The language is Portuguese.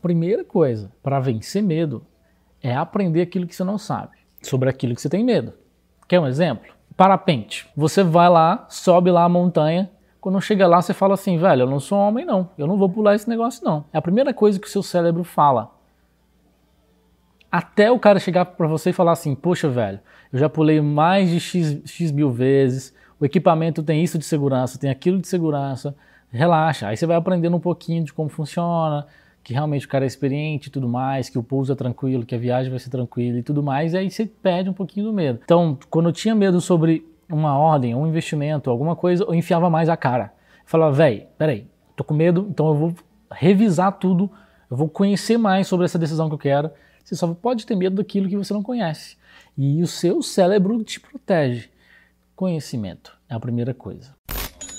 primeira coisa para vencer medo é aprender aquilo que você não sabe, sobre aquilo que você tem medo. Quer um exemplo? Parapente. Você vai lá, sobe lá a montanha, quando chega lá você fala assim, velho, eu não sou homem não, eu não vou pular esse negócio não. É a primeira coisa que o seu cérebro fala. Até o cara chegar para você e falar assim, poxa, velho, eu já pulei mais de X, X mil vezes, o equipamento tem isso de segurança, tem aquilo de segurança, relaxa. Aí você vai aprendendo um pouquinho de como funciona, que realmente o cara é experiente e tudo mais, que o pouso é tranquilo, que a viagem vai ser tranquila e tudo mais, e aí você perde um pouquinho do medo. Então, quando eu tinha medo sobre uma ordem, um investimento, alguma coisa, eu enfiava mais a cara. Eu falava, velho, peraí, tô com medo, então eu vou revisar tudo, eu vou conhecer mais sobre essa decisão que eu quero. Você só pode ter medo daquilo que você não conhece. E o seu cérebro te protege. Conhecimento é a primeira coisa.